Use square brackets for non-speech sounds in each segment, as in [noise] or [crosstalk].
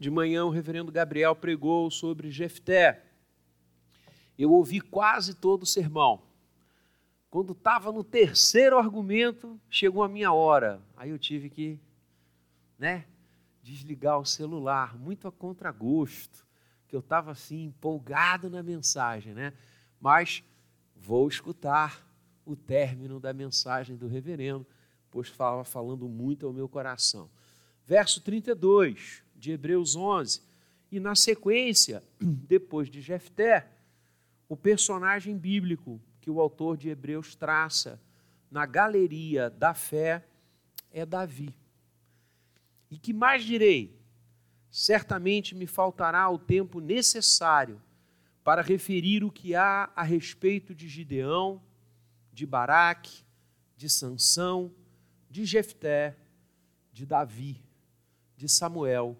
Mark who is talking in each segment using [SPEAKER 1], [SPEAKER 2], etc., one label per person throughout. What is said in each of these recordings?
[SPEAKER 1] de manhã o reverendo Gabriel pregou sobre Jefté. Eu ouvi quase todo o sermão. Quando estava no terceiro argumento, chegou a minha hora. Aí eu tive que, né, desligar o celular, muito a contragosto, que eu estava assim empolgado na mensagem, né? Mas vou escutar o término da mensagem do reverendo, pois estava falando muito ao meu coração. Verso 32 de Hebreus 11. E na sequência, [clears throat] depois de Jefté, o personagem bíblico que o autor de Hebreus traça na galeria da fé é Davi. E que mais direi? Certamente me faltará o tempo necessário para referir o que há a respeito de Gideão, de Baraque, de Sansão, de Jefté, de Davi, de Samuel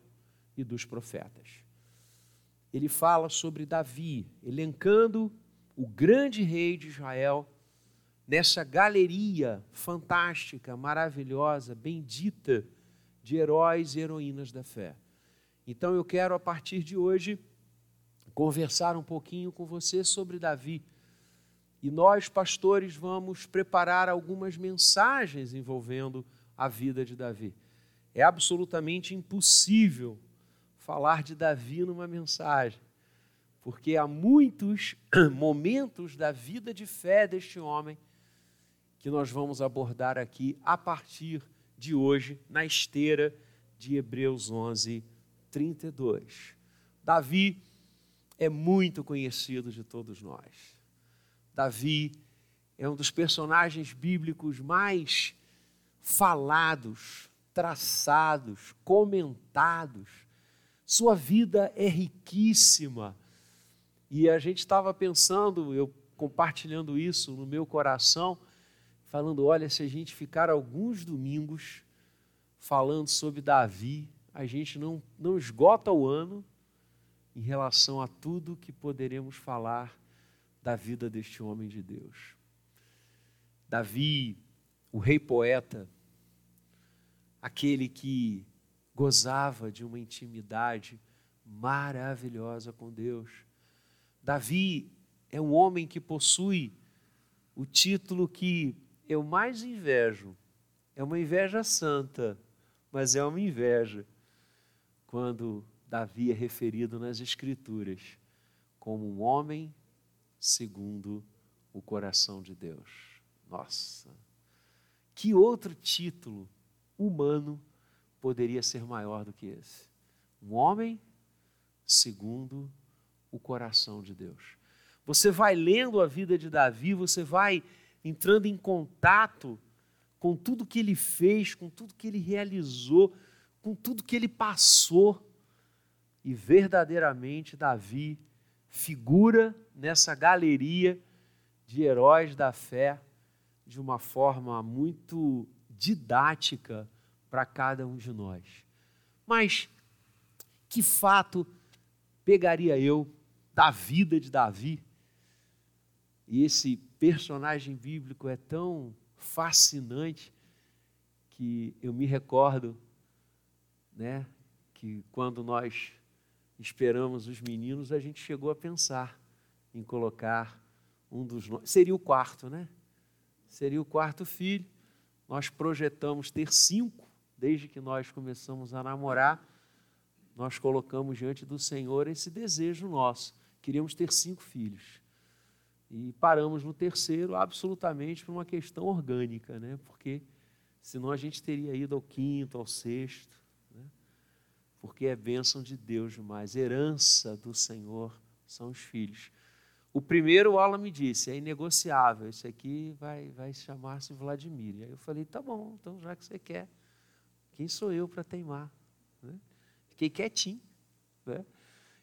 [SPEAKER 1] e dos profetas ele fala sobre Davi, elencando o grande rei de Israel nessa galeria fantástica, maravilhosa, bendita de heróis e heroínas da fé. Então eu quero, a partir de hoje, conversar um pouquinho com você sobre Davi. E nós, pastores, vamos preparar algumas mensagens envolvendo a vida de Davi. É absolutamente impossível falar de Davi numa mensagem, porque há muitos [clears throat] momentos da vida de fé deste homem que nós vamos abordar aqui a partir de hoje, na esteira de Hebreus 11, 32. Davi é muito conhecido de todos nós. Davi é um dos personagens bíblicos mais falados, traçados, comentados sua vida é riquíssima. E a gente estava pensando, eu compartilhando isso no meu coração, falando: olha, se a gente ficar alguns domingos falando sobre Davi, a gente não, não esgota o ano em relação a tudo que poderemos falar da vida deste homem de Deus. Davi, o rei poeta, aquele que gozava de uma intimidade maravilhosa com Deus. Davi é um homem que possui o título que eu mais invejo. É uma inveja santa, mas é uma inveja quando Davi é referido nas Escrituras como um homem segundo o coração de Deus. Nossa, que outro título humano poderia ser maior do que esse. Um homem segundo o coração de Deus. Você vai lendo a vida de Davi, você vai entrando em contato com tudo que ele fez, com tudo que ele realizou, com tudo que ele passou. E verdadeiramente Davi figura nessa galeria de heróis da fé de uma forma muito didática para cada um de nós. Mas que fato pegaria eu da vida de Davi? E esse personagem bíblico é tão fascinante que eu me recordo, né, que quando nós esperamos os meninos, a gente chegou a pensar em colocar um dos seria o quarto, né? Seria o quarto filho. Nós projetamos ter cinco, desde que nós começamos a namorar, nós colocamos diante do Senhor esse desejo nosso. Queríamos ter cinco filhos. E paramos no terceiro absolutamente por uma questão orgânica, né? porque senão a gente teria ido ao quinto, ao sexto. Né? Porque é bênção de Deus demais, herança do Senhor são os filhos. O primeiro, o Alan me disse, é inegociável, esse aqui vai, vai chamar-se Vladimir. E aí eu falei, tá bom, então já que você quer, quem sou eu para teimar? Né? Fiquei quietinho. Né?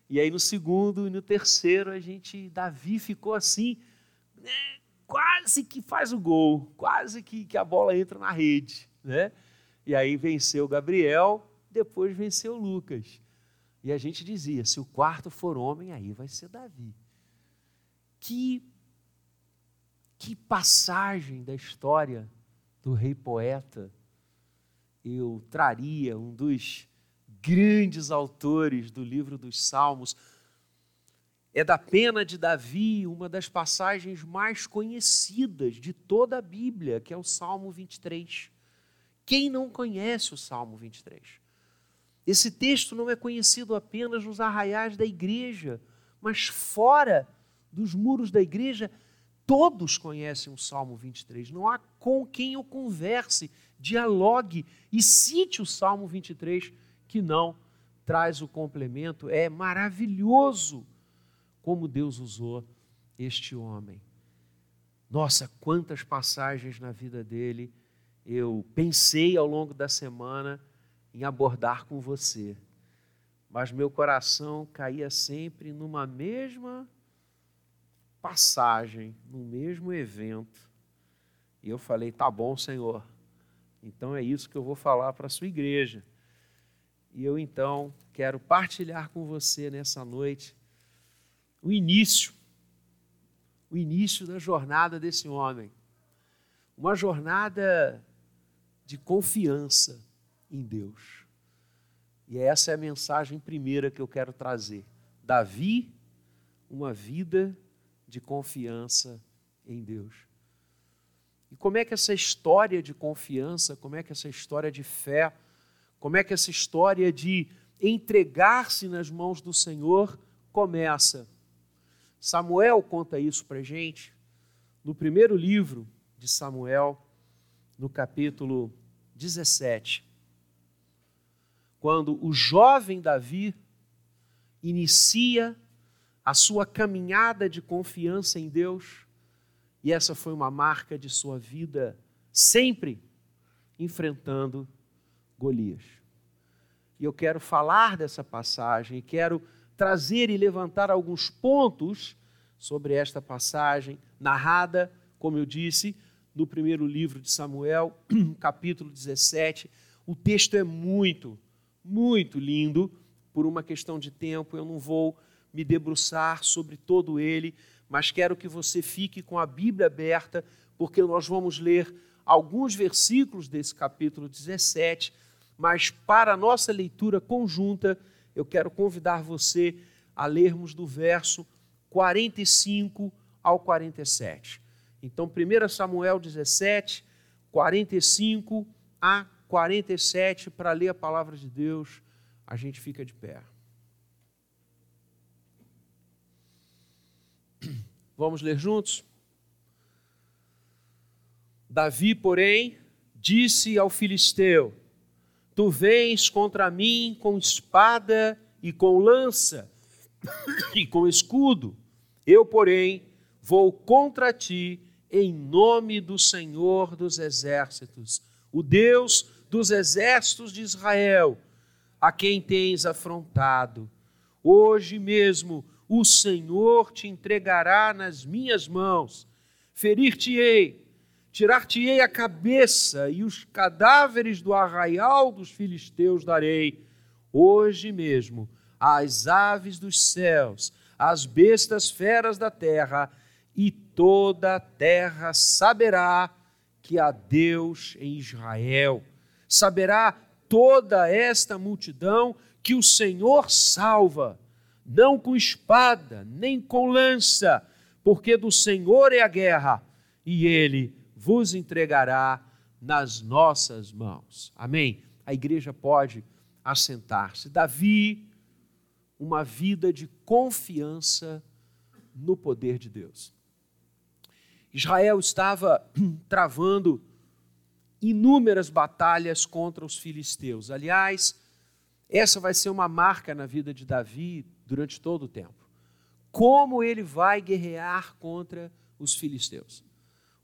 [SPEAKER 1] E aí no segundo e no terceiro a gente, Davi ficou assim, né? quase que faz o gol, quase que, que a bola entra na rede. Né? E aí venceu Gabriel, depois venceu Lucas. E a gente dizia: se o quarto for homem, aí vai ser Davi. Que, que passagem da história do rei poeta eu traria um dos grandes autores do livro dos Salmos. É da pena de Davi uma das passagens mais conhecidas de toda a Bíblia, que é o Salmo 23. Quem não conhece o Salmo 23? Esse texto não é conhecido apenas nos arraiais da igreja, mas fora dos muros da igreja, todos conhecem o Salmo 23. Não há com quem eu converse, dialogue e cite o Salmo 23 que não traz o complemento. É maravilhoso como Deus usou este homem. Nossa, quantas passagens na vida dele eu pensei ao longo da semana em abordar com você, mas meu coração caía sempre numa mesma passagem, no mesmo evento. E eu falei: tá bom, Senhor, então é isso que eu vou falar para a sua igreja. E eu então quero partilhar com você nessa noite o início, o início da jornada desse homem. Uma jornada de confiança em Deus. E essa é a mensagem primeira que eu quero trazer. Davi, uma vida de confiança em Deus. E como é que essa história de confiança, como é que essa história de fé, como é que essa história de entregar-se nas mãos do Senhor começa? Samuel conta isso para gente no primeiro livro de Samuel, no capítulo 17, quando o jovem Davi inicia a sua caminhada de confiança em Deus, e essa foi uma marca de sua vida, sempre enfrentando Golias. E eu quero falar dessa passagem, quero trazer e levantar alguns pontos sobre esta passagem, narrada, como eu disse, no primeiro livro de Samuel, [clears throat] capítulo 17. O texto é muito, muito lindo. Por uma questão de tempo, eu não vou me debruçar sobre todo ele, mas quero que você fique com a Bíblia aberta, porque nós vamos ler alguns versículos desse capítulo 17, mas para a nossa leitura conjunta, eu quero convidar você a lermos do verso 45 ao 47. Então, 1 Samuel 17, 45 a 47, para ler a palavra de Deus, a gente fica de pé. Vamos ler juntos? Davi, porém, disse ao filisteu: Tu vens contra mim com espada e com lança e com escudo. Eu, porém, vou contra ti em nome do Senhor dos exércitos, o Deus dos exércitos de Israel, a quem tens afrontado. Hoje mesmo o Senhor te entregará nas minhas mãos, ferir-te-ei, tirar-te-ei a cabeça e os cadáveres do arraial dos filisteus darei. Hoje mesmo as aves dos céus, as bestas feras da terra, e toda a terra saberá que há Deus em Israel. Saberá toda esta multidão que o Senhor salva, não com espada, nem com lança, porque do Senhor é a guerra, e ele vos entregará nas nossas mãos. Amém? A igreja pode assentar-se. Davi uma vida de confiança no poder de Deus. Israel estava [clears throat] travando inúmeras batalhas contra os filisteus. Aliás, essa vai ser uma marca na vida de Davi durante todo o tempo. Como ele vai guerrear contra os filisteus.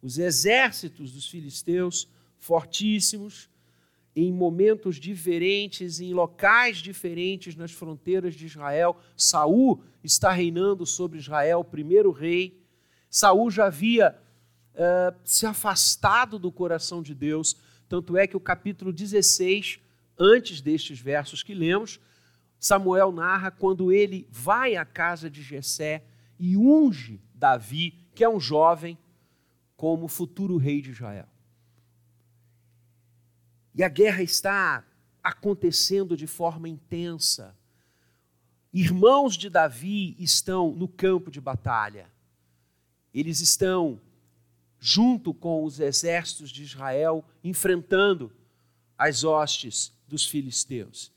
[SPEAKER 1] Os exércitos dos filisteus, fortíssimos, em momentos diferentes, em locais diferentes nas fronteiras de Israel. Saul está reinando sobre Israel, o primeiro rei. Saul já havia uh, se afastado do coração de Deus, tanto é que o capítulo 16, antes destes versos que lemos, Samuel narra quando ele vai à casa de Jessé e unge Davi, que é um jovem, como futuro rei de Israel. E a guerra está acontecendo de forma intensa. Irmãos de Davi estão no campo de batalha. Eles estão junto com os exércitos de Israel enfrentando as hostes dos filisteus.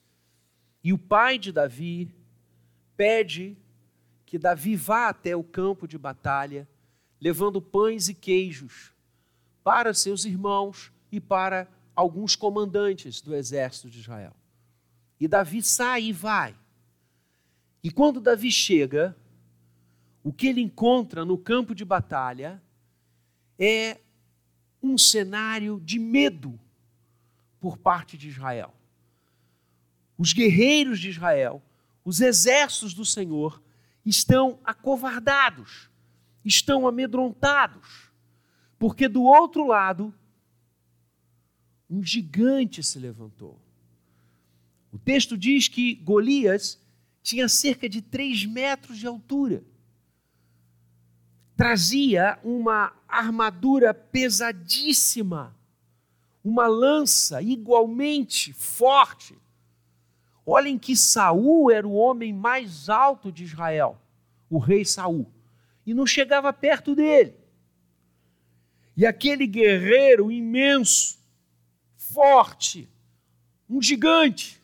[SPEAKER 1] E o pai de Davi pede que Davi vá até o campo de batalha, levando pães e queijos para seus irmãos e para alguns comandantes do exército de Israel. E Davi sai e vai. E quando Davi chega, o que ele encontra no campo de batalha é um cenário de medo por parte de Israel. Os guerreiros de Israel, os exércitos do Senhor, estão acovardados, estão amedrontados, porque do outro lado, um gigante se levantou. O texto diz que Golias tinha cerca de três metros de altura. Trazia uma armadura pesadíssima, uma lança igualmente forte. Olhem que Saul era o homem mais alto de Israel, o rei Saul, e não chegava perto dele. E aquele guerreiro imenso, forte, um gigante,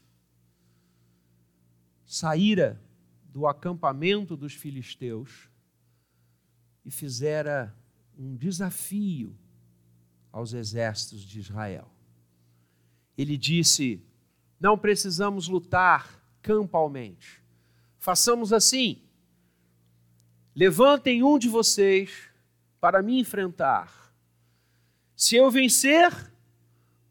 [SPEAKER 1] saíra do acampamento dos filisteus e fizera um desafio aos exércitos de Israel. Ele disse: Não precisamos lutar campalmente. Façamos assim: levantem um de vocês para me enfrentar. Se eu vencer,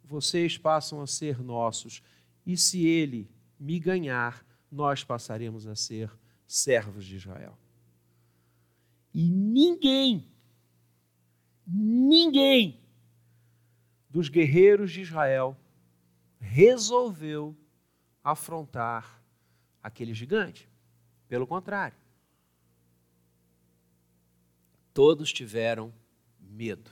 [SPEAKER 1] vocês passam a ser nossos, e se ele me ganhar, nós passaremos a ser servos de Israel. E ninguém, ninguém dos guerreiros de Israel resolveu afrontar aquele gigante. Pelo contrário, todos tiveram medo.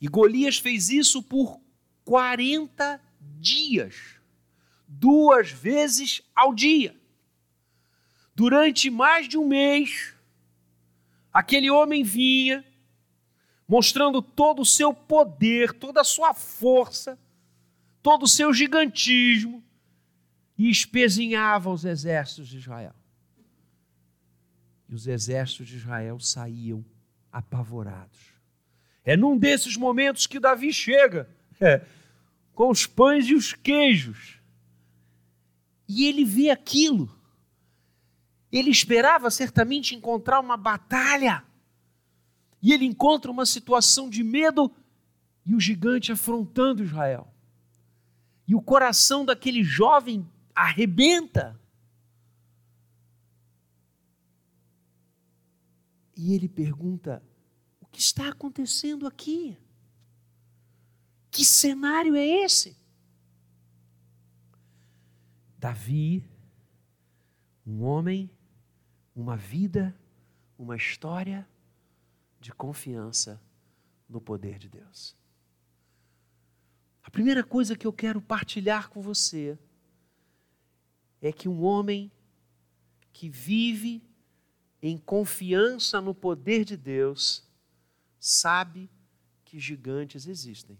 [SPEAKER 1] E Golias fez isso por 40 dias duas vezes ao dia. Durante mais de um mês, aquele homem vinha, mostrando todo o seu poder, toda a sua força, todo o seu gigantismo, e espezinhava os exércitos de Israel. E os exércitos de Israel saíam apavorados. É num desses momentos que Davi chega, [laughs] é, com os pães e os queijos e ele vê aquilo. Ele esperava certamente encontrar uma batalha. E ele encontra uma situação de medo e o gigante afrontando Israel. E o coração daquele jovem arrebenta. E ele pergunta: o que está acontecendo aqui? Que cenário é esse? Davi, um homem, uma vida, uma história de confiança no poder de Deus. A primeira coisa que eu quero partilhar com você é que um homem que vive em confiança no poder de Deus sabe que gigantes existem.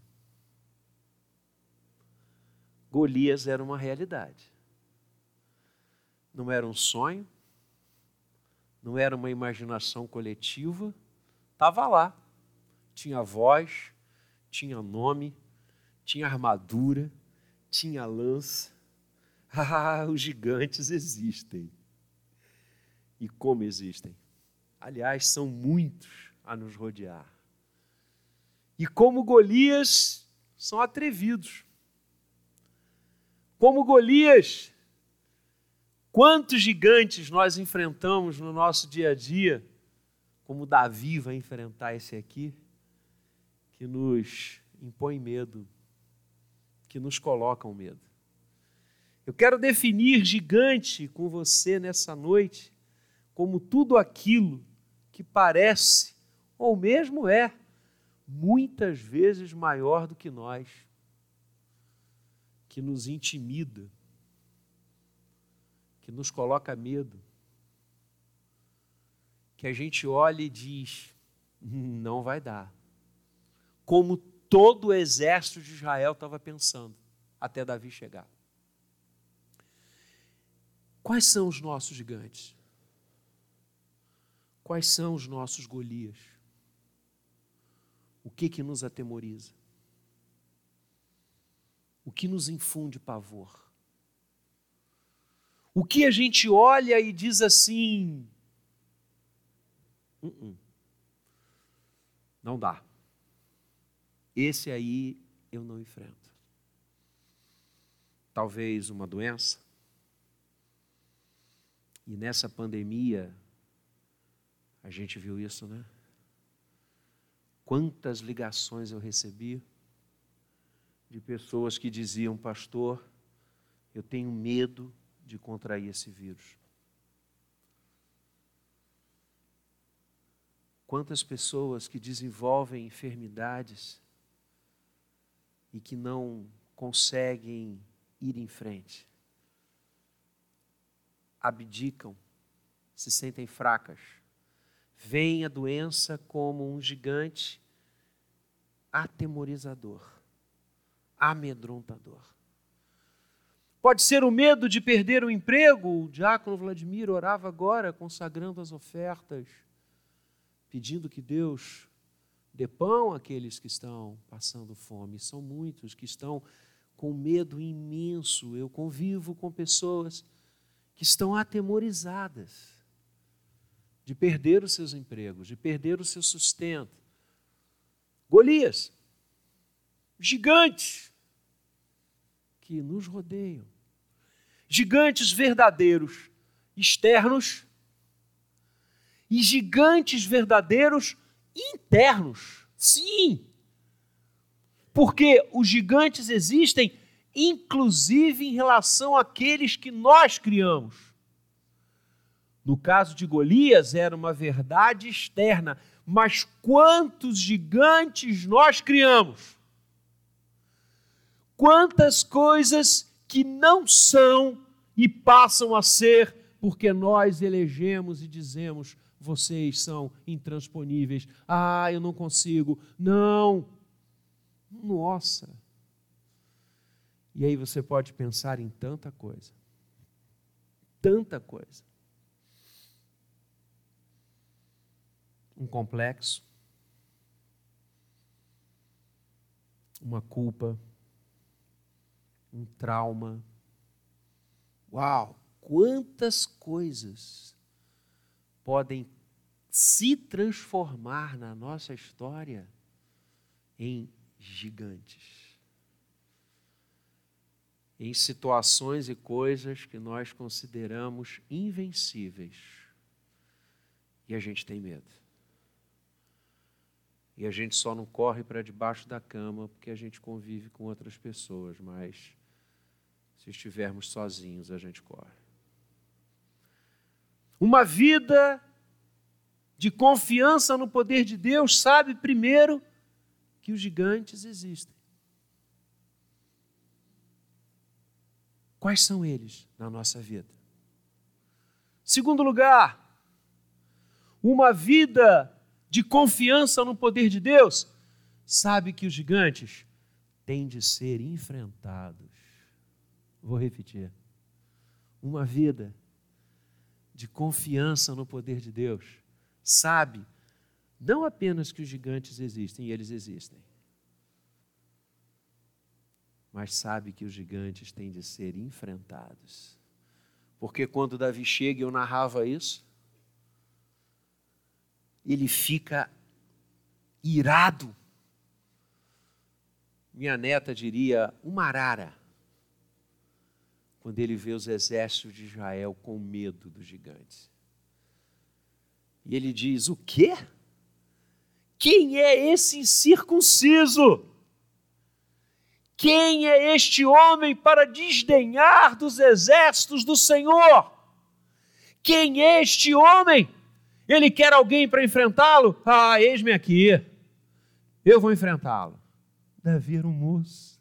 [SPEAKER 1] Golias era uma realidade. Não era um sonho, não era uma imaginação coletiva, estava lá. Tinha voz, tinha nome, tinha armadura, tinha lança. [laughs] Ah, os gigantes existem. E como existem? Aliás, são muitos a nos rodear. E como Golias, são atrevidos. Como Golias, Quantos gigantes nós enfrentamos no nosso dia a dia, como Davi vai enfrentar esse aqui, que nos impõe medo, que nos colocam medo. Eu quero definir gigante com você nessa noite como tudo aquilo que parece, ou mesmo é, muitas vezes maior do que nós. que nos intimida, que nos coloca medo, que a gente olha e diz: não vai dar. Como todo o exército de Israel estava pensando, até Davi chegar. Quais são os nossos gigantes? Quais são os nossos Golias? O que que nos atemoriza? O que nos infunde pavor? O que a gente olha e diz assim: uh -uh. não dá. Esse aí eu não enfrento. Talvez uma doença. E nessa pandemia, a gente viu isso, né? Quantas ligações eu recebi de pessoas que diziam, pastor, eu tenho medo de contrair esse vírus. Quantas pessoas que desenvolvem enfermidades e que não conseguem ir em frente, abdicam, se sentem fracas, veem a doença como um gigante atemorizador, amedrontador. Pode ser o medo de perder o emprego. O diácono Vladimir orava agora, consagrando as ofertas, pedindo que Deus dê pão àqueles que estão passando fome. São muitos que estão com medo imenso. Eu convivo com pessoas que estão atemorizadas de perder os seus empregos, de perder o seu sustento. Golias, gigantes que nos rodeiam, gigantes verdadeiros externos e gigantes verdadeiros internos. Sim. Porque os gigantes existem inclusive em relação àqueles que nós criamos. No caso de Golias, era uma verdade externa, mas quantos gigantes nós criamos? Quantas coisas que não são e passam a ser porque nós elegemos e dizemos: vocês são intransponíveis. Ah, eu não consigo. Não. Nossa. E aí você pode pensar em tanta coisa. Tanta coisa. Um complexo. Uma culpa. Um trauma. Uau! Quantas coisas podem se transformar na nossa história em gigantes. Em situações e coisas que nós consideramos invencíveis. E a gente tem medo. E a gente só não corre para debaixo da cama porque a gente convive com outras pessoas, mas se estivermos sozinhos, a gente corre. Uma vida de confiança no poder de Deus sabe primeiro que os gigantes existem. Quais são eles na nossa vida? Segundo lugar, uma vida de confiança no poder de Deus sabe que os gigantes têm de ser enfrentados. Vou repetir. Uma vida de confiança no poder de Deus, sabe não apenas que os gigantes existem, e eles existem, mas sabe que os gigantes têm de ser enfrentados. Porque quando Davi chega eu narrava isso, ele fica irado. Minha neta diria, uma arara quando ele vê os exércitos de Israel com medo dos gigantes. E ele diz: O quê? Quem é esse incircunciso? Quem é este homem para desdenhar dos exércitos do Senhor? Quem é este homem? Ele quer alguém para enfrentá-lo? Ah, eis-me aqui. Eu vou enfrentá-lo. Davi era um moço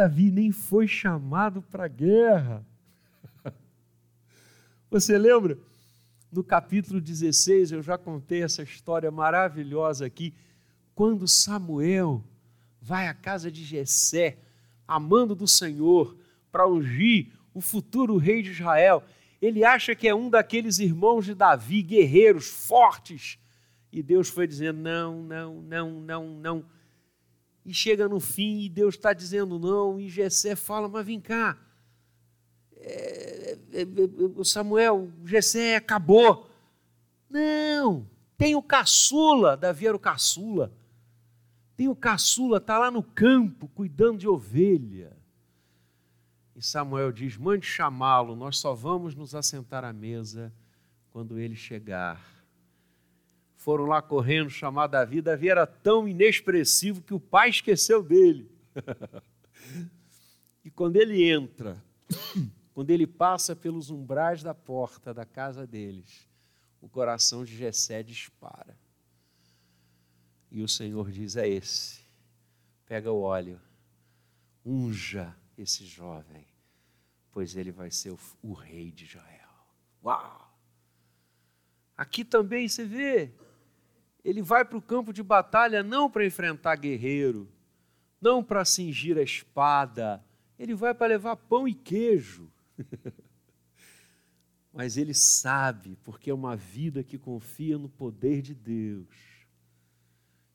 [SPEAKER 1] Davi nem foi chamado para a guerra. [laughs] Você lembra? No capítulo 16, eu já contei essa história maravilhosa aqui, quando Samuel vai à casa de Jessé, amando do Senhor, para ungir o futuro rei de Israel. Ele acha que é um daqueles irmãos de Davi, guerreiros fortes. E Deus foi dizendo: não, não, não, não, não. E chega no fim e Deus está dizendo não. E Jessé fala: mas vem cá, é, é, é, Samuel, Jessé acabou. Não, tem o caçula, Davi era o caçula. Tem o caçula, está lá no campo cuidando de ovelha. E Samuel diz: mande chamá-lo, nós só vamos nos assentar à mesa quando ele chegar. Foram lá correndo chamar Davi. Davi era tão inexpressivo que o pai esqueceu dele. [laughs] e quando ele entra, [coughs] quando ele passa pelos umbrais da porta da casa deles, o coração de Jessé dispara. E o Senhor diz: É esse. Pega o óleo, unja esse jovem pois ele vai ser o, o rei de Israel. Uau! Aqui também você vê, ele vai para o campo de batalha não para enfrentar guerreiro, não para cingir a espada, ele vai para levar pão e queijo. [laughs] Mas ele sabe, porque é uma vida que confia no poder de Deus,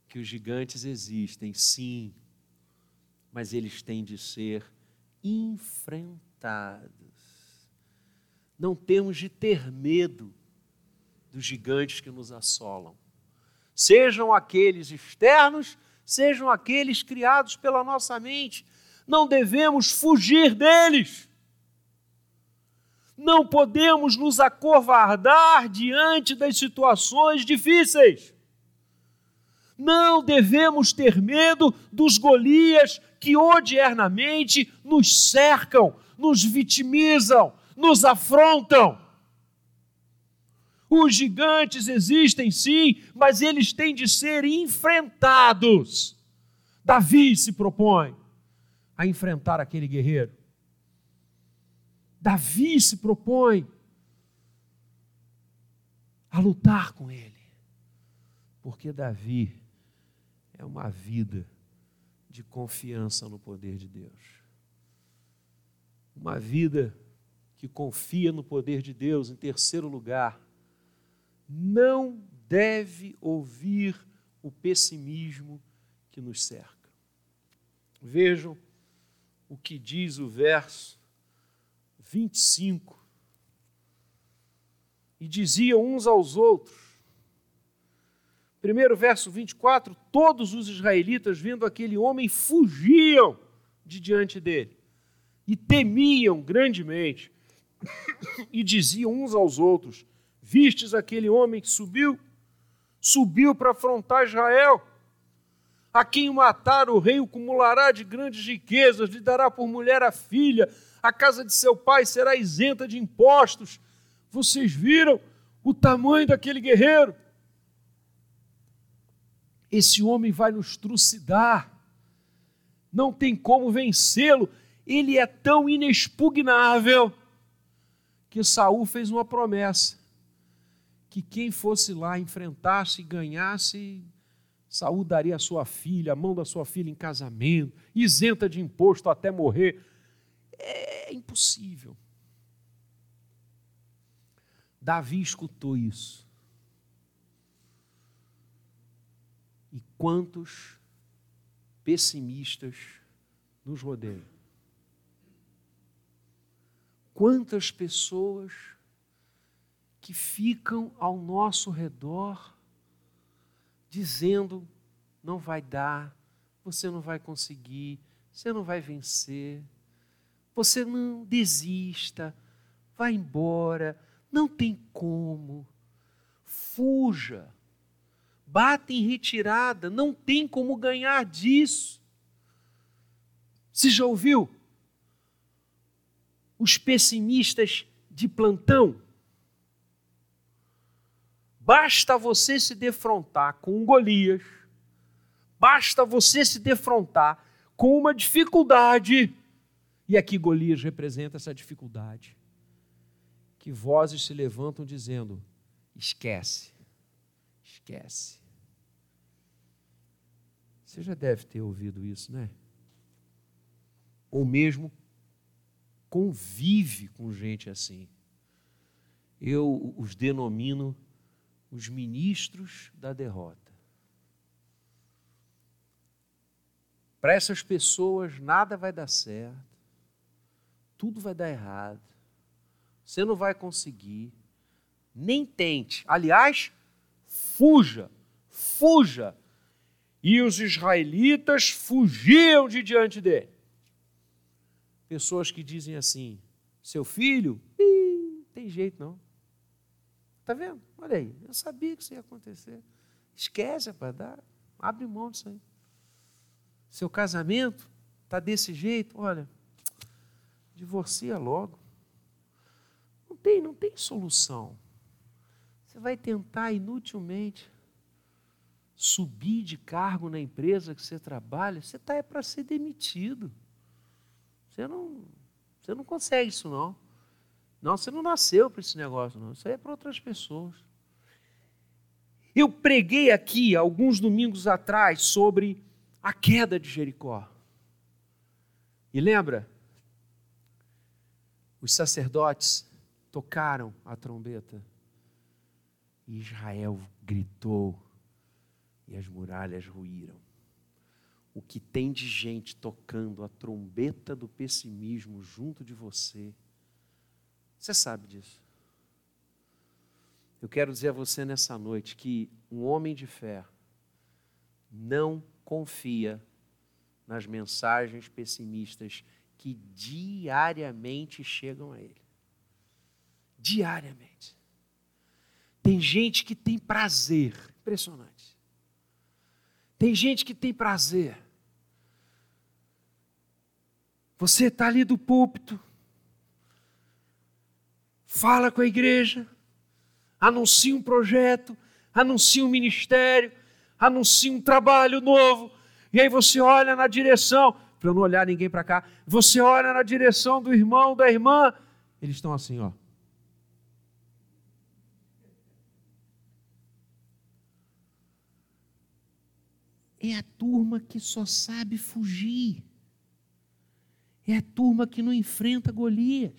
[SPEAKER 1] que os gigantes existem, sim, mas eles têm de ser enfrentados não temos de ter medo dos gigantes que nos assolam. Sejam aqueles externos, sejam aqueles criados pela nossa mente. Não devemos fugir deles. Não podemos nos acovardar diante das situações difíceis. Não devemos ter medo dos Golias que odiernamente nos cercam, nos vitimizam, nos afrontam. Os gigantes existem sim, mas eles têm de ser enfrentados. Davi se propõe a enfrentar aquele guerreiro. Davi se propõe a lutar com ele, porque Davi é uma vida de confiança no poder de Deus uma vida que confia no poder de Deus, em terceiro lugar, não deve ouvir o pessimismo que nos cerca. Vejam o que diz o verso 25. E diziam uns aos outros, primeiro verso 24: todos os israelitas, vendo aquele homem, fugiam de diante dele e temiam grandemente [coughs] e diziam uns aos outros: Vistes aquele homem que subiu? Subiu para afrontar Israel. A quem matar o rei o acumulará de grandes riquezas, lhe dará por mulher a filha, a casa de seu pai será isenta de impostos. Vocês viram o tamanho daquele guerreiro? Esse homem vai nos trucidar, não tem como vencê-lo ele é tão inexpugnável que Saul fez uma promessa que quem fosse lá enfrentasse e ganhasse, Saul daria a sua filha, a mão da sua filha em casamento, isenta de imposto até morrer. É impossível. Davi escutou isso. E quantos pessimistas nos rodeiam? Quantas pessoas que ficam ao nosso redor dizendo: não vai dar, você não vai conseguir, você não vai vencer, você não desista, vá embora, não tem como, fuja, bata em retirada, não tem como ganhar disso. Você já ouviu? os pessimistas de plantão. Basta você se defrontar com um Golias, basta você se defrontar com uma dificuldade. E aqui Golias representa essa dificuldade. Que vozes se levantam dizendo: esquece, esquece. Você já deve ter ouvido isso, né? Ou mesmo convive com gente assim. Eu os denomino os ministros da derrota. Para essas pessoas, nada vai dar certo, tudo vai dar errado, você não vai conseguir, nem tente. Aliás, fuja, fuja. E os israelitas fugiam de diante dele. Pessoas que dizem assim: seu filho, tem jeito não. Está vendo? Olha aí, eu sabia que isso ia acontecer. Esquece, rapaz, dá, abre mão disso aí. Seu casamento está desse jeito, olha, divorcia logo. Não tem, não tem solução. Você vai tentar inutilmente subir de cargo na empresa que você trabalha, você está é para ser demitido. Você não, você não consegue isso não. Não, você não nasceu para esse negócio, não. Isso aí é para outras pessoas. Eu preguei aqui, alguns domingos atrás, sobre a queda de Jericó. E lembra? Os sacerdotes tocaram a trombeta. E Israel gritou. E as muralhas ruíram. O que tem de gente tocando a trombeta do pessimismo junto de você você sabe disso. Eu quero dizer a você nessa noite que um homem de fé não confia nas mensagens pessimistas que diariamente chegam a ele. Diariamente. Tem gente que tem prazer, impressionante. Tem gente que tem prazer. Você está ali do púlpito, fala com a igreja, anuncia um projeto, anuncia um ministério, anuncia um trabalho novo, e aí você olha na direção, para não olhar ninguém para cá, você olha na direção do irmão, da irmã, eles estão assim, ó. É a turma que só sabe fugir. É a turma que não enfrenta Golias.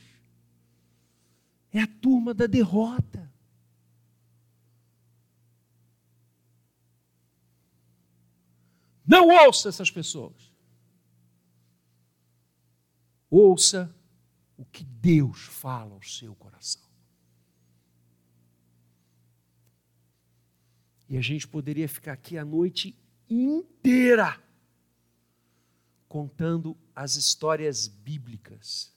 [SPEAKER 1] É a turma da derrota. Não ouça essas pessoas. Ouça o que Deus fala ao seu coração. E a gente poderia ficar aqui a noite inteira contando as histórias bíblicas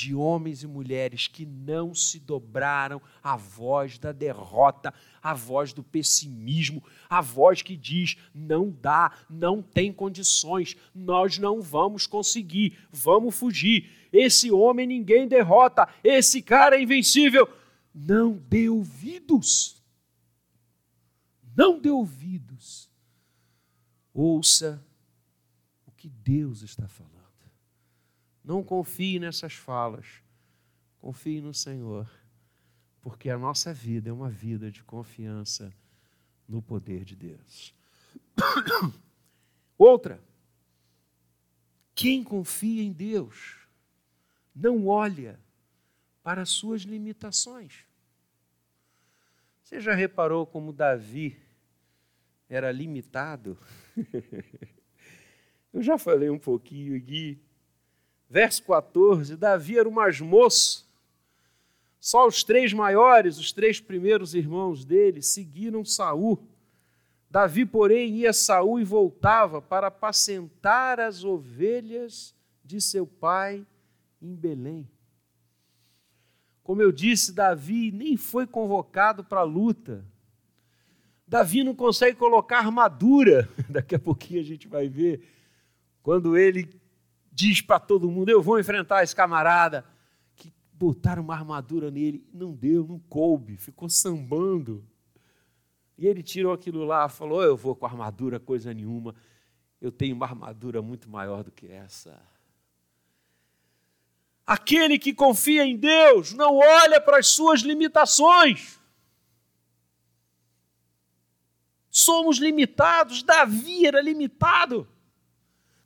[SPEAKER 1] de homens e mulheres que não se dobraram à voz da derrota, à voz do pessimismo, à voz que diz: não dá, não tem condições, nós não vamos conseguir, vamos fugir. Esse homem ninguém derrota, esse cara é invencível. Não dê ouvidos. Não dê ouvidos. Ouça o que Deus está falando. Não confie nessas falas. Confie no Senhor, porque a nossa vida é uma vida de confiança no poder de Deus. [coughs] Outra, quem confia em Deus não olha para as suas limitações. Você já reparou como Davi era limitado? [laughs] Eu já falei um pouquinho aqui verso 14: Davi era um masmoço. Só os três maiores, os três primeiros irmãos dele, seguiram Saul. Davi, porém, ia a Saul e voltava para apacentar as ovelhas de seu pai em Belém. Como eu disse, Davi nem foi convocado para a luta. Davi não consegue colocar armadura. [laughs] Daqui a pouquinho a gente vai ver. Quando ele diz para todo mundo: Eu vou enfrentar esse camarada. Que botaram uma armadura nele, não deu, não coube, ficou sambando. E ele tirou aquilo lá, falou: Eu vou com armadura, coisa nenhuma. eu tenho uma armadura muito maior do que essa. Aquele que confia em Deus não olha para as suas limitações. Somos limitados. Davi era limitado.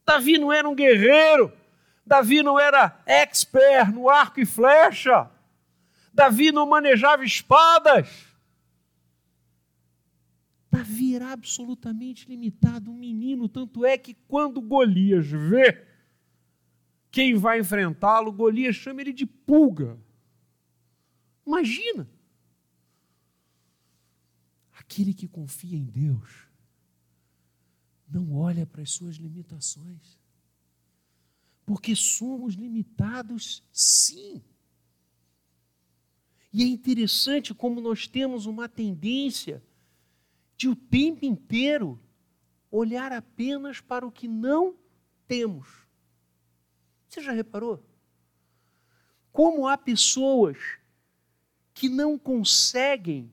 [SPEAKER 1] Davi não era um guerreiro. Davi não era expert no arco e flecha. Davi não manejava espadas. Davi era absolutamente limitado, um menino, tanto é que quando Golias vê quem vai enfrentá-lo, Golias chama ele de pulga. Imagina! Aquele que confia em Deus não olha para as suas limitações. Porque somos limitados, sim. E é interessante como nós temos uma tendência de o tempo inteiro olhar apenas para o que não temos. Você já reparou? Como há pessoas que não conseguem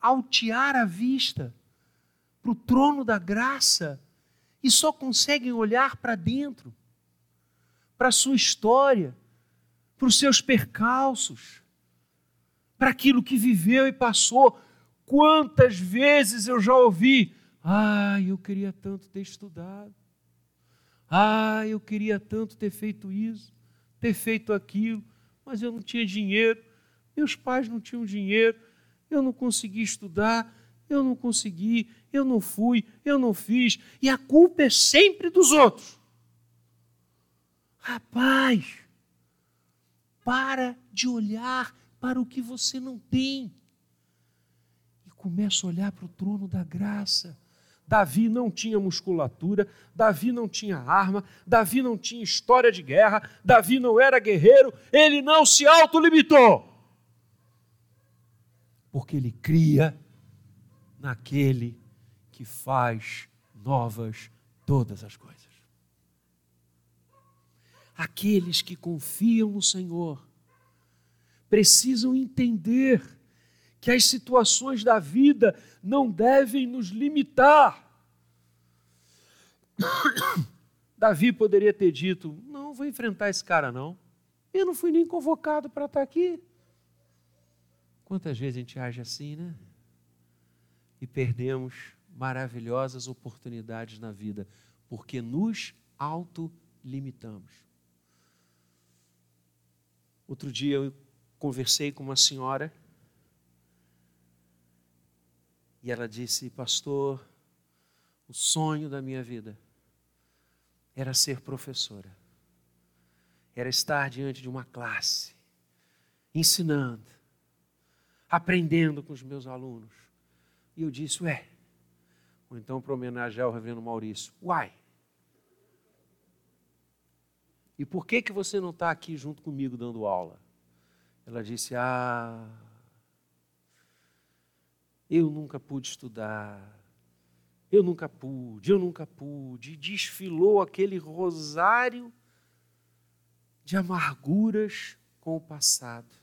[SPEAKER 1] altear a vista para o trono da graça e só conseguem olhar para dentro, para a sua história, para os seus percalços, para aquilo que viveu e passou. Quantas vezes eu já ouvi, ah, eu queria tanto ter estudado, ah, eu queria tanto ter feito isso, ter feito aquilo, mas eu não tinha dinheiro, meus pais não tinham dinheiro, eu não consegui estudar, eu não consegui, eu não fui, eu não fiz, e a culpa é sempre dos outros. Rapaz, para de olhar para o que você não tem e começa a olhar para o trono da graça. Davi não tinha musculatura, Davi não tinha arma, Davi não tinha história de guerra, Davi não era guerreiro, ele não se autolimitou porque ele cria naquele que faz novas todas as coisas. Aqueles que confiam no Senhor precisam entender que as situações da vida não devem nos limitar. [coughs] Davi poderia ter dito: Não vou enfrentar esse cara, não. Eu não fui nem convocado para estar aqui. Quantas vezes a gente age assim, né? E perdemos maravilhosas oportunidades na vida, porque nos autolimitamos. Outro dia eu conversei com uma senhora e ela disse: Pastor, o sonho da minha vida era ser professora, era estar diante de uma classe, ensinando aprendendo com os meus alunos. E eu disse, ué, ou então para homenagear o reverendo Maurício, uai, e por que, que você não está aqui junto comigo dando aula? Ela disse, ah, eu nunca pude estudar, eu nunca pude, eu nunca pude, e desfilou aquele rosário de amarguras com o passado.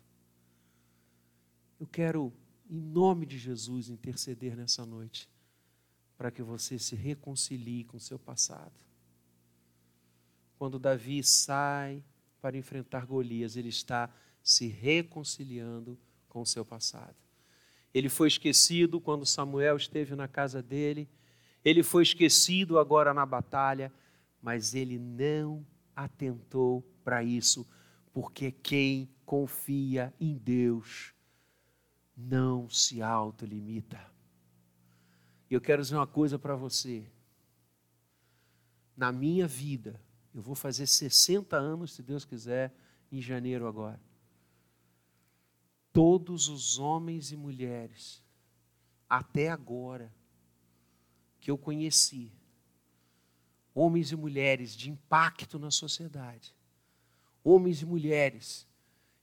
[SPEAKER 1] Eu quero, em nome de Jesus, interceder nessa noite para que você se reconcilie com o seu passado. Quando Davi sai para enfrentar Golias, ele está se reconciliando com o seu passado. Ele foi esquecido quando Samuel esteve na casa dele, ele foi esquecido agora na batalha, mas ele não atentou para isso, porque quem confia em Deus não se autolimita. E eu quero dizer uma coisa para você. Na minha vida, eu vou fazer 60 anos, se Deus quiser, em janeiro agora. Todos os homens e mulheres, até agora, que eu conheci, homens e mulheres de impacto na sociedade, homens e mulheres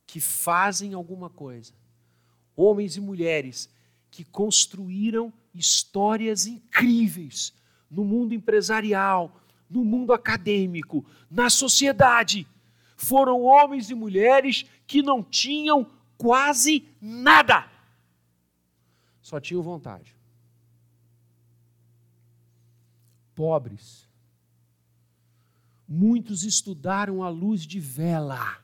[SPEAKER 1] que fazem alguma coisa, homens e mulheres que construíram histórias incríveis no mundo empresarial, no mundo acadêmico, na sociedade. Foram homens e mulheres que não tinham quase nada, só tinham vontade. Pobres, Muitos estudaram à luz de vela.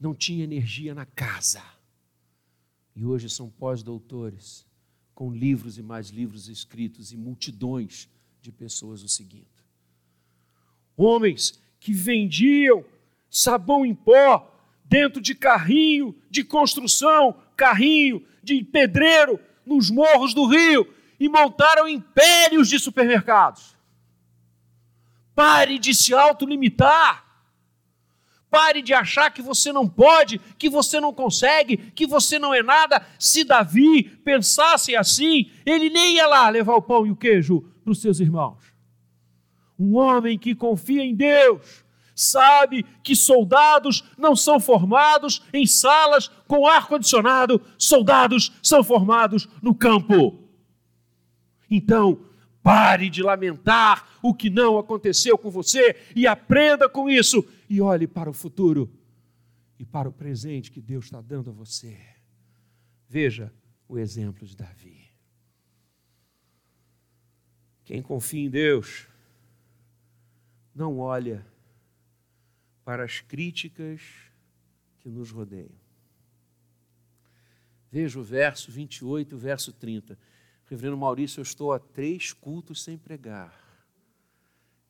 [SPEAKER 1] Não tinha energia na casa. E hoje são pós-doutores, com livros e mais livros escritos e multidões de pessoas o seguindo. Homens que vendiam sabão em pó dentro de carrinho de construção, carrinho de pedreiro nos morros do Rio e montaram impérios de supermercados. Pare de se autolimitar. Pare de achar que você não pode, que você não consegue, que você não é nada. Se Davi pensasse assim, ele nem ia lá levar o pão e o queijo para os seus irmãos. Um homem que confia em Deus, sabe que soldados não são formados em salas com ar-condicionado, soldados são formados no campo. Então, pare de lamentar o que não aconteceu com você e aprenda com isso e olhe para o futuro e para o presente que Deus está dando a você. Veja o exemplo de Davi. Quem confia em Deus não olha para as críticas que nos rodeiam. Veja o verso 28 e o verso 30. Reverendo Maurício, eu estou a três cultos sem pregar.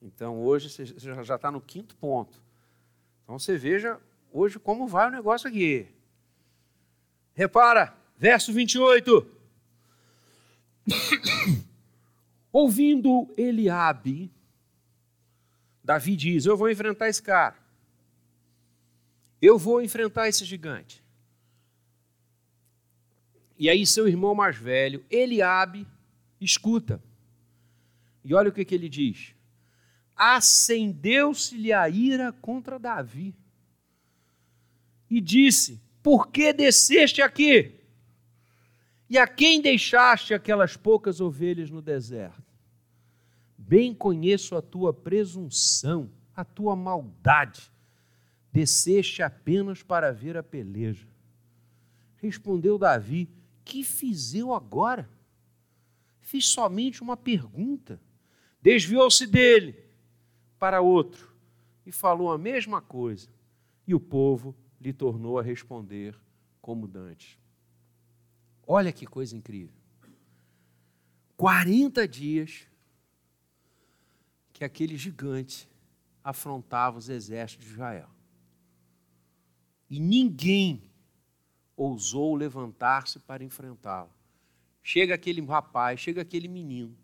[SPEAKER 1] Então hoje você já está no quinto ponto. Então você veja hoje como vai o negócio aqui. Repara, verso 28. [coughs] Ouvindo Eliabe, Davi diz: Eu vou enfrentar esse cara. Eu vou enfrentar esse gigante. E aí seu irmão mais velho, Eliabe, escuta. E olha o que, que ele diz acendeu-se-lhe a ira contra Davi e disse: Por que desceste aqui? E a quem deixaste aquelas poucas ovelhas no deserto? Bem conheço a tua presunção, a tua maldade. Desceste apenas para ver a peleja. Respondeu Davi: Que fiz eu agora? Fiz somente uma pergunta. Desviou-se dele para outro e falou a mesma coisa, e o povo lhe tornou a responder como dantes. Olha que coisa incrível. 40 dias que aquele gigante afrontava os exércitos de Israel. E ninguém ousou levantar-se para enfrentá-lo. Chega aquele rapaz, chega aquele menino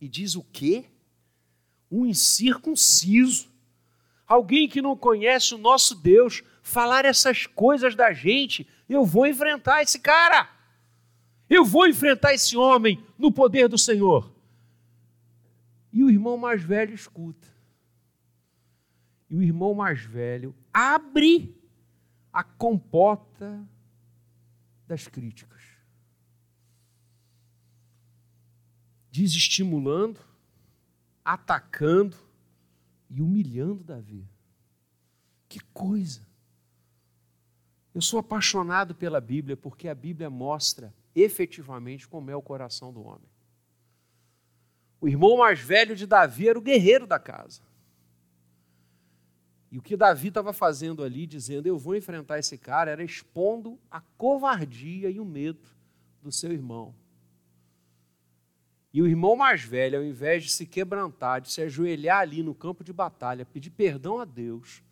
[SPEAKER 1] e diz o quê? Um incircunciso, alguém que não conhece o nosso Deus, falar essas coisas da gente, eu vou enfrentar esse cara. Eu vou enfrentar esse homem no poder do Senhor. E o irmão mais velho escuta. E o irmão mais velho abre a compota das críticas. Desestimulando, atacando e humilhando Davi. Que coisa! Eu sou apaixonado pela Bíblia porque a Bíblia mostra efetivamente como é o coração do homem. O irmão mais velho de Davi era o guerreiro da casa. E o que Davi estava fazendo ali, dizendo eu vou enfrentar esse cara, era expondo a covardia e o medo do seu irmão. E o irmão mais velho, ao invés de se quebrantar, de se ajoelhar ali no campo de batalha, pedir perdão a Deus,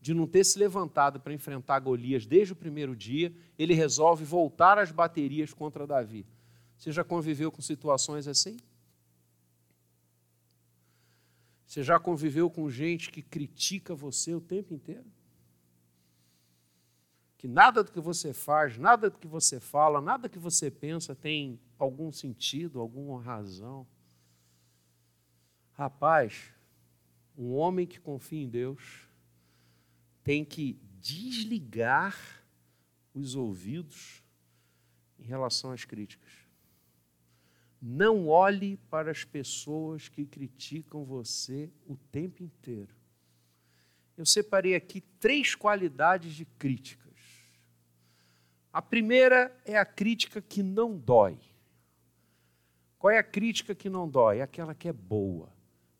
[SPEAKER 1] de não ter se levantado para enfrentar Golias desde o primeiro dia, ele resolve voltar às baterias contra Davi. Você já conviveu com situações assim? Você já conviveu com gente que critica você o tempo inteiro? Que nada do que você faz, nada do que você fala, nada que você pensa tem algum sentido, alguma razão. Rapaz, um homem que confia em Deus tem que desligar os ouvidos em relação às críticas. Não olhe para as pessoas que criticam você o tempo inteiro. Eu separei aqui três qualidades de críticas. A primeira é a crítica que não dói. Qual é a crítica que não dói? É aquela que é boa,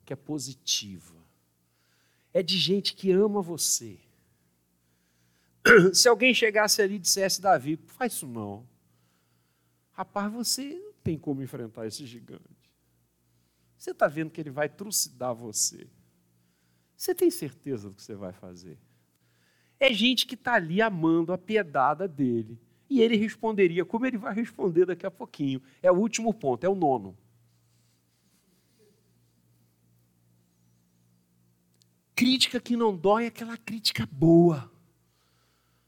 [SPEAKER 1] que é positiva. é de gente que ama você. [clears throat] Se alguém chegasse ali e dissesse, Davi, faz isso não. Rapaz, você não tem como enfrentar esse gigante. Você está vendo que ele vai trucidar você. Você tem certeza do que você vai fazer? É gente que está ali amando a piedada dele. E ele responderia como ele vai responder daqui a pouquinho. É o último ponto, é o nono. Crítica que não dói é aquela crítica boa.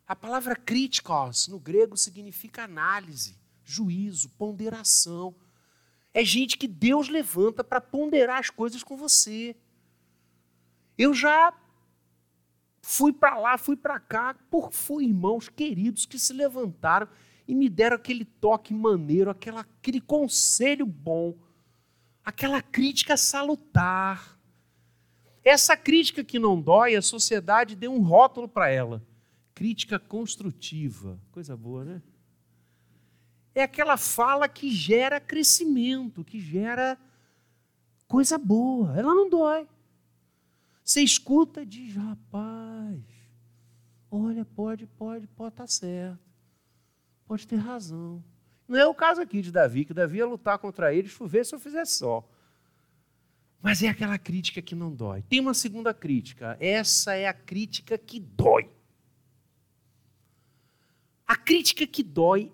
[SPEAKER 1] A palavra críticos no grego significa análise, juízo, ponderação. É gente que Deus levanta para ponderar as coisas com você. Eu já fui para lá, fui para cá, por foi irmãos queridos que se levantaram e me deram aquele toque maneiro, aquela, aquele conselho bom, aquela crítica salutar. Essa crítica que não dói, a sociedade deu um rótulo para ela. Crítica construtiva. Coisa boa, né? É aquela fala que gera crescimento, que gera coisa boa. Ela não dói. Você escuta diz, rapaz, olha, pode, pode, pode estar tá certo. Pode ter razão. Não é o caso aqui de Davi, que Davi ia lutar contra ele, chover se eu fizer só. Mas é aquela crítica que não dói. Tem uma segunda crítica. Essa é a crítica que dói. A crítica que dói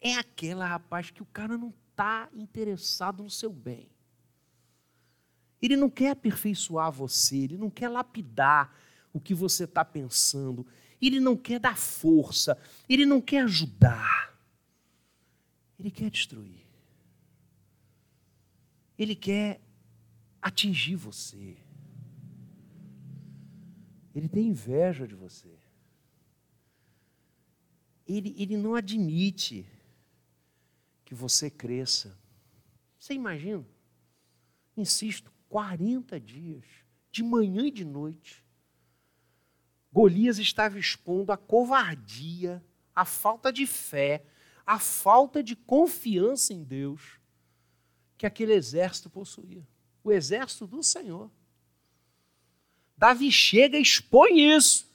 [SPEAKER 1] é aquela, rapaz, que o cara não está interessado no seu bem. Ele não quer aperfeiçoar você, ele não quer lapidar o que você está pensando, ele não quer dar força, ele não quer ajudar, ele quer destruir. Ele quer atingir você. Ele tem inveja de você. Ele, ele não admite que você cresça. Você imagina? Insisto, 40 dias, de manhã e de noite. Golias estava expondo a covardia, a falta de fé, a falta de confiança em Deus que aquele exército possuía o exército do Senhor. Davi chega e expõe isso.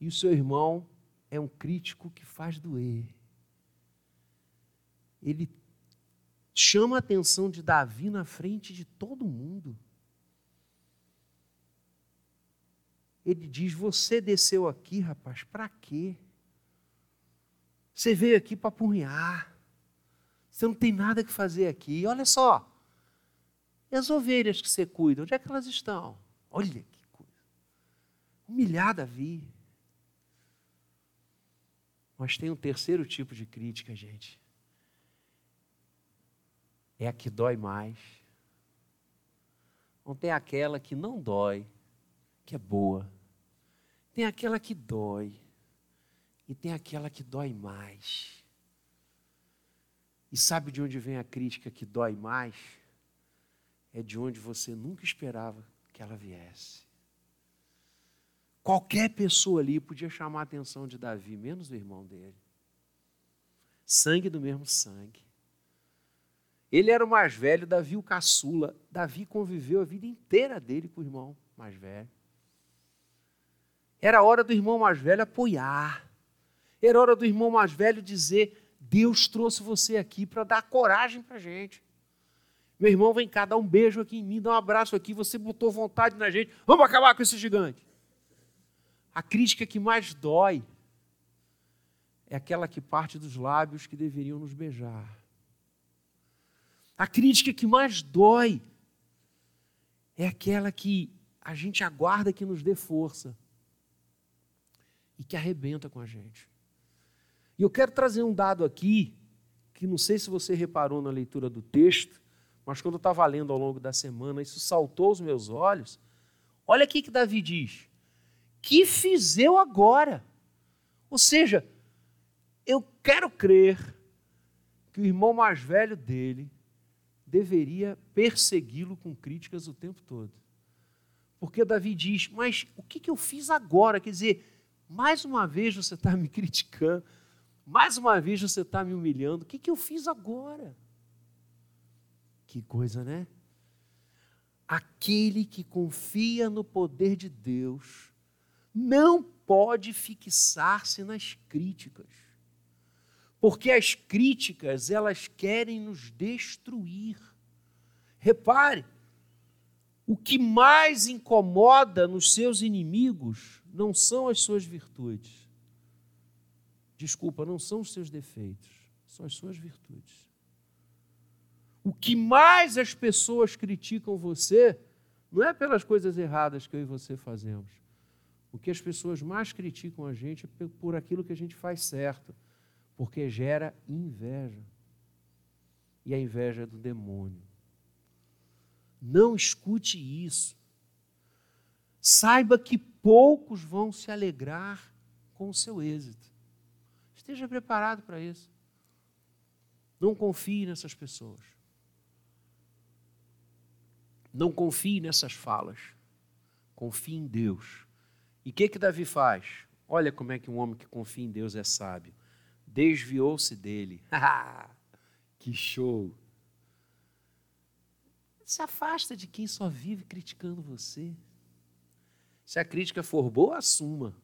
[SPEAKER 1] E o seu irmão é um crítico que faz doer. Ele chama a atenção de Davi na frente de todo mundo. Ele diz: Você desceu aqui, rapaz, para quê? Você veio aqui para apurrinhar. Você não tem nada que fazer aqui. Olha só, e as ovelhas que você cuida, onde é que elas estão? Olha que coisa. Humilhar Davi. Mas tem um terceiro tipo de crítica, gente. É a que dói mais. Não tem aquela que não dói, que é boa. Tem aquela que dói. E tem aquela que dói mais. E sabe de onde vem a crítica que dói mais? é de onde você nunca esperava que ela viesse. Qualquer pessoa ali podia chamar a atenção de Davi, menos o irmão dele. Sangue do mesmo sangue. Ele era o mais velho, Davi o caçula. Davi conviveu a vida inteira dele com o irmão mais velho. Era hora do irmão mais velho apoiar. Era hora do irmão mais velho dizer: Deus trouxe você aqui para dar coragem para a gente. Meu irmão, vem cá, dá um beijo aqui em mim, dá um abraço aqui. Você botou vontade na gente. Vamos acabar com esse gigante. A crítica que mais dói é aquela que parte dos lábios que deveriam nos beijar. A crítica que mais dói é aquela que a gente aguarda que nos dê força e que arrebenta com a gente. E eu quero trazer um dado aqui, que não sei se você reparou na leitura do texto, mas quando eu estava lendo ao longo da semana, isso saltou aos meus olhos. Olha aqui que Davi diz: Que fiz eu agora? Ou seja, eu quero crer que o irmão mais velho dele deveria persegui-lo com críticas o tempo todo. Porque Davi diz: Mas o que, eu fiz agora? Quer dizer, mais uma vez você está me [laughs] criticando, mais uma vez você está me humilhando, o que eu fiz agora? Que coisa, né? aquele que confia no poder de Deus não pode fixar-se nas críticas. Porque as críticas, elas querem nos destruir. Repare, o que mais incomoda nos seus inimigos não são as suas virtudes. Desculpa, não são os seus defeitos, são as suas virtudes. O que mais as pessoas criticam você não é pelas coisas erradas que eu e você fazemos. O que as pessoas mais criticam a gente é por aquilo que a gente faz certo, porque gera inveja. E a inveja é do demônio. Não escute isso. Saiba que poucos vão se alegrar com o seu êxito. Esteja preparado para isso. Não confie nessas pessoas. Não confie nessas falas. Confie em Deus. E o que, que Davi faz? Olha como é que um homem que confia em Deus é sábio. Desviou-se dele. [laughs] que show! Se afasta de quem só vive criticando você. Se a crítica for boa, assuma.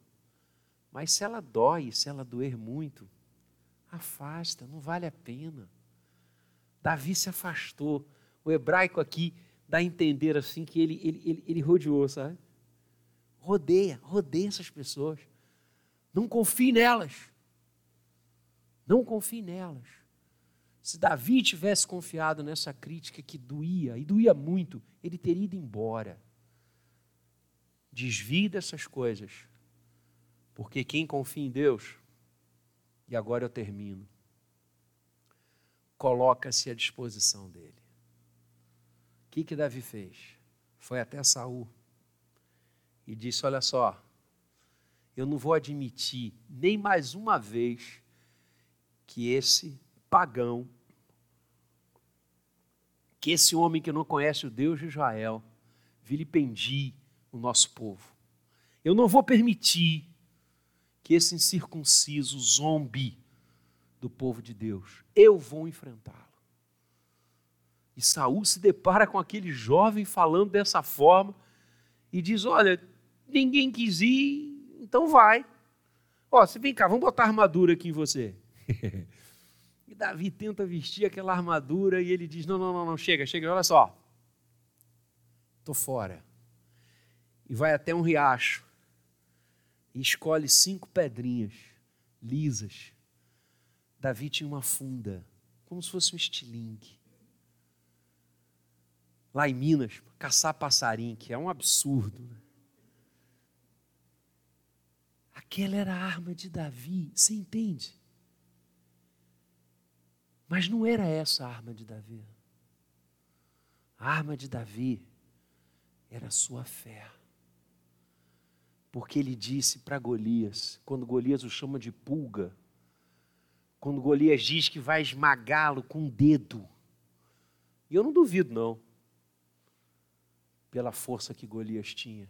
[SPEAKER 1] Mas se ela dói, se ela doer muito, afasta, não vale a pena. Davi se afastou. O hebraico aqui dá a entender assim que ele, ele, ele, ele rodeou, sabe? Rodeia, rodeia essas pessoas. Não confie nelas. Não confie nelas. Se Davi tivesse confiado nessa crítica que doía, e doía muito, ele teria ido embora. Desvie dessas coisas, porque quem confia em Deus, e agora eu termino, coloca-se à disposição dele que, que Davi fez? Foi até Saul e disse: Olha só, eu não vou admitir nem mais uma vez que esse pagão, que esse homem que não conhece o Deus de Israel, vilipendie o nosso povo. Eu não vou permitir que esse incircunciso zombe do povo de Deus. Eu vou enfrentá-lo. E Saul se depara com aquele jovem falando dessa forma e diz: Olha, ninguém quis ir, então vai. Ó, você vem cá, vamos botar armadura aqui em você. [laughs] e Davi tenta vestir aquela armadura e ele diz: Não, não, não, não, chega, chega, olha só. Estou fora. E vai até um riacho e escolhe cinco pedrinhas lisas. Davi tinha uma funda, como se fosse um estilingue lá em Minas, caçar passarinho, que é um absurdo. Né? Aquela era a arma de Davi, você entende? Mas não era essa a arma de Davi. A arma de Davi era a sua fé. Porque ele disse para Golias, quando Golias o chama de pulga, quando Golias diz que vai esmagá-lo com o dedo, e eu não duvido, não pela força que Golias tinha.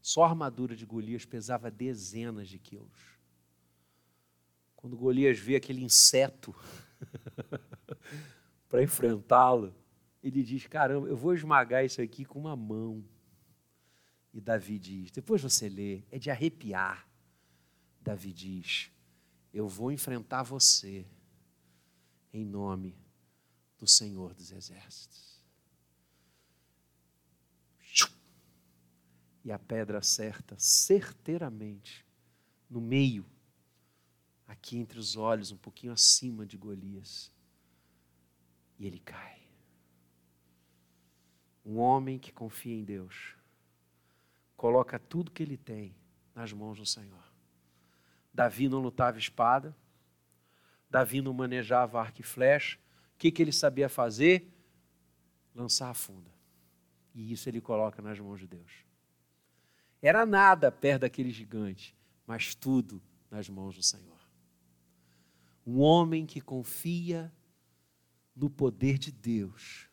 [SPEAKER 1] Só a armadura de Golias pesava dezenas de quilos. Quando Golias vê aquele inseto [laughs] para enfrentá-lo, ele diz: Caramba, eu vou esmagar isso aqui com uma mão. E Davi diz: depois você lê, é de arrepiar. Davi diz: Eu vou enfrentar você em nome do Senhor dos Exércitos. e a pedra acerta certeiramente no meio, aqui entre os olhos, um pouquinho acima de Golias. E ele cai. Um homem que confia em Deus, coloca tudo que ele tem nas mãos do Senhor. Davi não lutava espada, Davi não manejava arco e flecha. O que, que ele sabia fazer? Lançar a funda. E isso ele coloca nas mãos de Deus. Era nada perto daquele gigante, mas tudo nas mãos do Senhor. Um homem que confia no poder de Deus,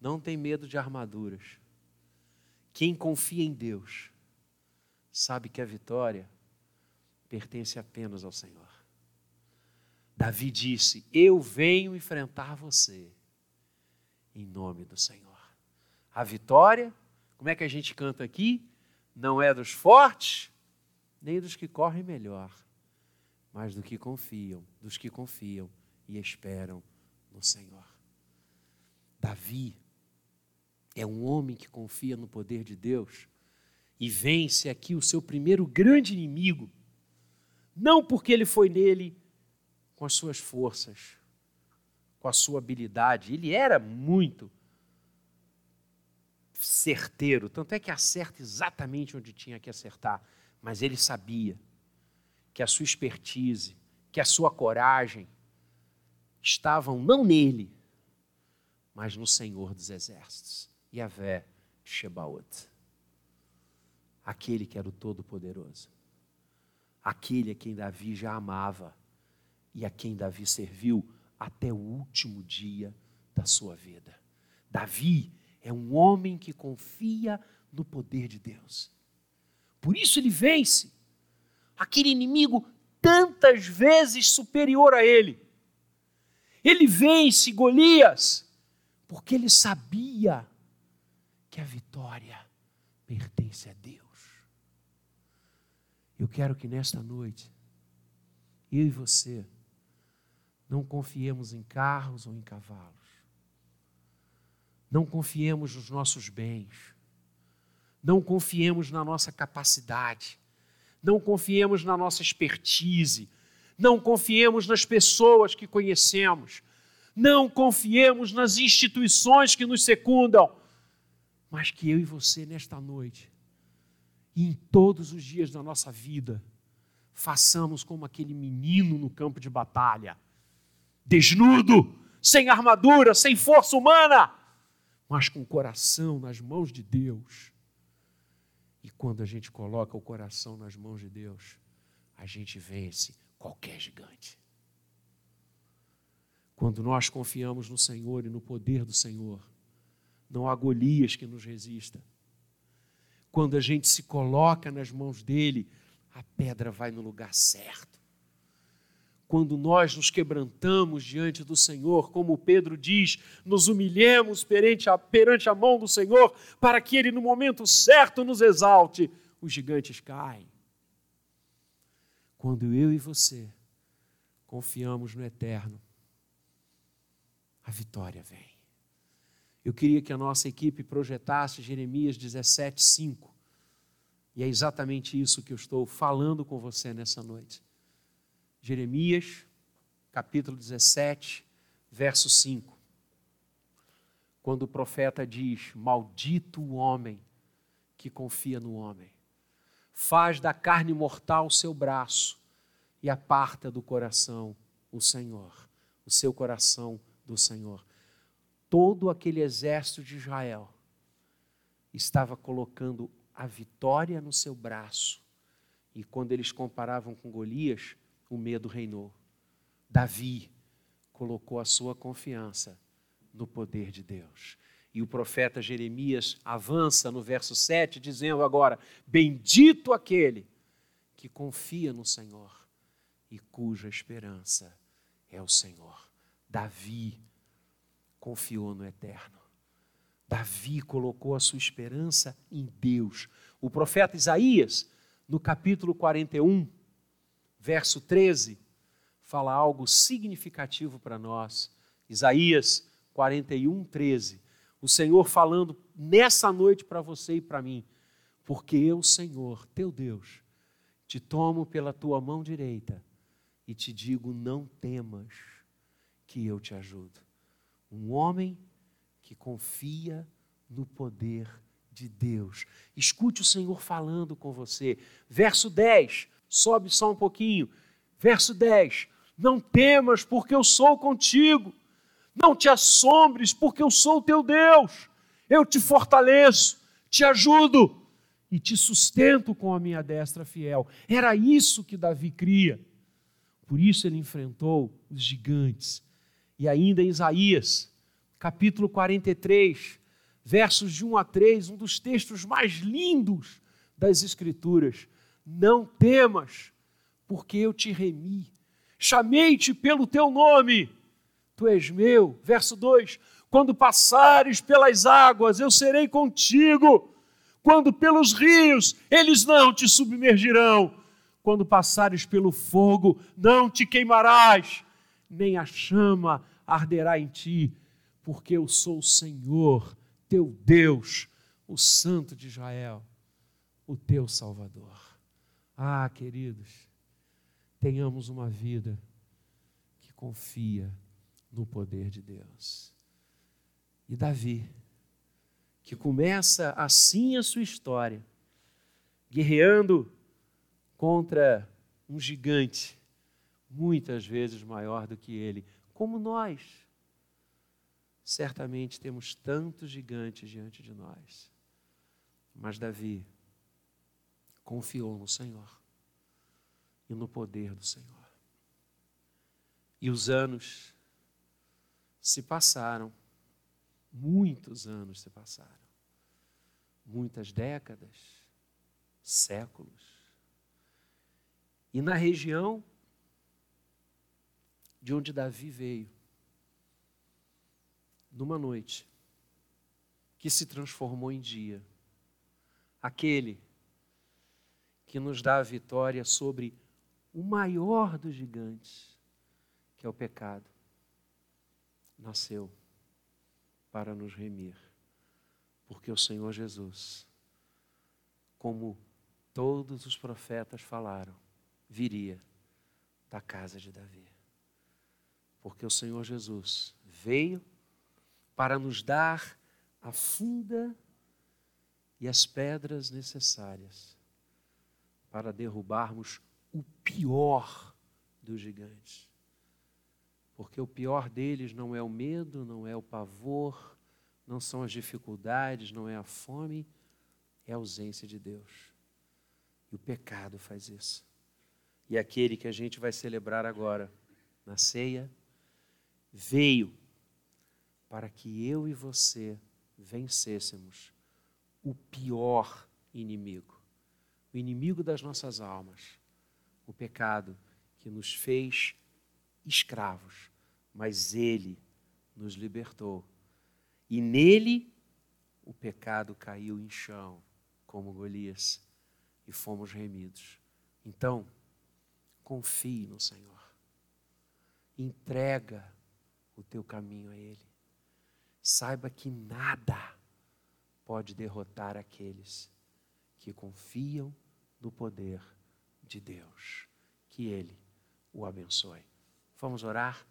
[SPEAKER 1] não tem medo de armaduras. Quem confia em Deus, sabe que a vitória pertence apenas ao Senhor. Davi disse: Eu venho enfrentar você em nome do Senhor. A vitória, como é que a gente canta aqui? Não é dos fortes, nem dos que correm melhor, mas do que confiam, dos que confiam e esperam no Senhor. Davi é um homem que confia no poder de Deus e vence aqui o seu primeiro grande inimigo, não porque ele foi nele com as suas forças, com a sua habilidade, ele era muito certeiro, tanto é que acerta exatamente onde tinha que acertar, mas ele sabia que a sua expertise, que a sua coragem estavam não nele, mas no Senhor dos Exércitos, Yahvé Shebaot. Aquele que era o Todo-Poderoso. Aquele a quem Davi já amava e a quem Davi serviu até o último dia da sua vida. Davi é um homem que confia no poder de Deus. Por isso ele vence aquele inimigo tantas vezes superior a ele. Ele vence Golias porque ele sabia que a vitória pertence a Deus. Eu quero que nesta noite, eu e você, não confiemos em carros ou em cavalos. Não confiemos nos nossos bens. Não confiemos na nossa capacidade. Não confiemos na nossa expertise. Não confiemos nas pessoas que conhecemos. Não confiemos nas instituições que nos secundam. Mas que eu e você, nesta noite, e em todos os dias da nossa vida, façamos como aquele menino no campo de batalha, desnudo, sem armadura, sem força humana, mas com o coração nas mãos de Deus e quando a gente coloca o coração nas mãos de Deus, a gente vence qualquer gigante. Quando nós confiamos no Senhor e no poder do Senhor, não há Golias que nos resista. Quando a gente se coloca nas mãos dele, a pedra vai no lugar certo quando nós nos quebrantamos diante do Senhor, como Pedro diz, nos humilhemos perante a, perante a mão do Senhor, para que Ele, no momento certo, nos exalte, os gigantes caem. Quando eu e você confiamos no eterno, a vitória vem. Eu queria que a nossa equipe projetasse Jeremias 17, 5. E é exatamente isso que eu estou falando com você nessa noite. Jeremias, capítulo 17, verso 5. Quando o profeta diz: Maldito o homem que confia no homem, faz da carne mortal o seu braço e aparta do coração o Senhor, o seu coração do Senhor. Todo aquele exército de Israel estava colocando a vitória no seu braço. E quando eles comparavam com Golias, o medo reinou. Davi colocou a sua confiança no poder de Deus. E o profeta Jeremias avança no verso 7, dizendo agora: Bendito aquele que confia no Senhor e cuja esperança é o Senhor. Davi confiou no Eterno. Davi colocou a sua esperança em Deus. O profeta Isaías, no capítulo 41, verso 13, fala algo significativo para nós. Isaías 41, 13. O Senhor falando nessa noite para você e para mim. Porque eu, Senhor, teu Deus, te tomo pela tua mão direita e te digo: não temas, que eu te ajudo. Um homem que confia no poder de Deus. Escute o Senhor falando com você. Verso 10 Sobe só um pouquinho. Verso 10: Não temas, porque eu sou contigo. Não te assombres, porque eu sou o teu Deus. Eu te fortaleço, te ajudo e te sustento com a minha destra fiel. Era isso que Davi cria. Por isso ele enfrentou os gigantes. E ainda em Isaías, capítulo 43, versos de 1 a 3, um dos textos mais lindos das Escrituras. Não temas, porque eu te remi. Chamei-te pelo teu nome. Tu és meu. Verso 2: Quando passares pelas águas, eu serei contigo. Quando pelos rios, eles não te submergirão. Quando passares pelo fogo, não te queimarás, nem a chama arderá em ti, porque eu sou o Senhor, teu Deus, o Santo de Israel, o teu Salvador. Ah, queridos, tenhamos uma vida que confia no poder de Deus. E Davi, que começa assim a sua história, guerreando contra um gigante, muitas vezes maior do que ele, como nós. Certamente temos tantos gigantes diante de nós. Mas Davi confiou no Senhor e no poder do Senhor. E os anos se passaram, muitos anos se passaram, muitas décadas, séculos. E na região de onde Davi veio, numa noite que se transformou em dia, aquele que nos dá a vitória sobre o maior dos gigantes, que é o pecado, nasceu para nos remir, porque o Senhor Jesus, como todos os profetas falaram, viria da casa de Davi. Porque o Senhor Jesus veio para nos dar a funda e as pedras necessárias para derrubarmos o pior dos gigantes. Porque o pior deles não é o medo, não é o pavor, não são as dificuldades, não é a fome, é a ausência de Deus. E o pecado faz isso. E aquele que a gente vai celebrar agora, na ceia, veio para que eu e você vencêssemos o pior inimigo, o inimigo das nossas almas, o pecado que nos fez escravos, mas ele nos libertou. E nele o pecado caiu em chão, como Golias, e fomos remidos. Então, confie no Senhor. Entrega o teu caminho a Ele. Saiba que nada pode derrotar aqueles que confiam no poder de Deus. Que Ele o abençoe. Vamos orar?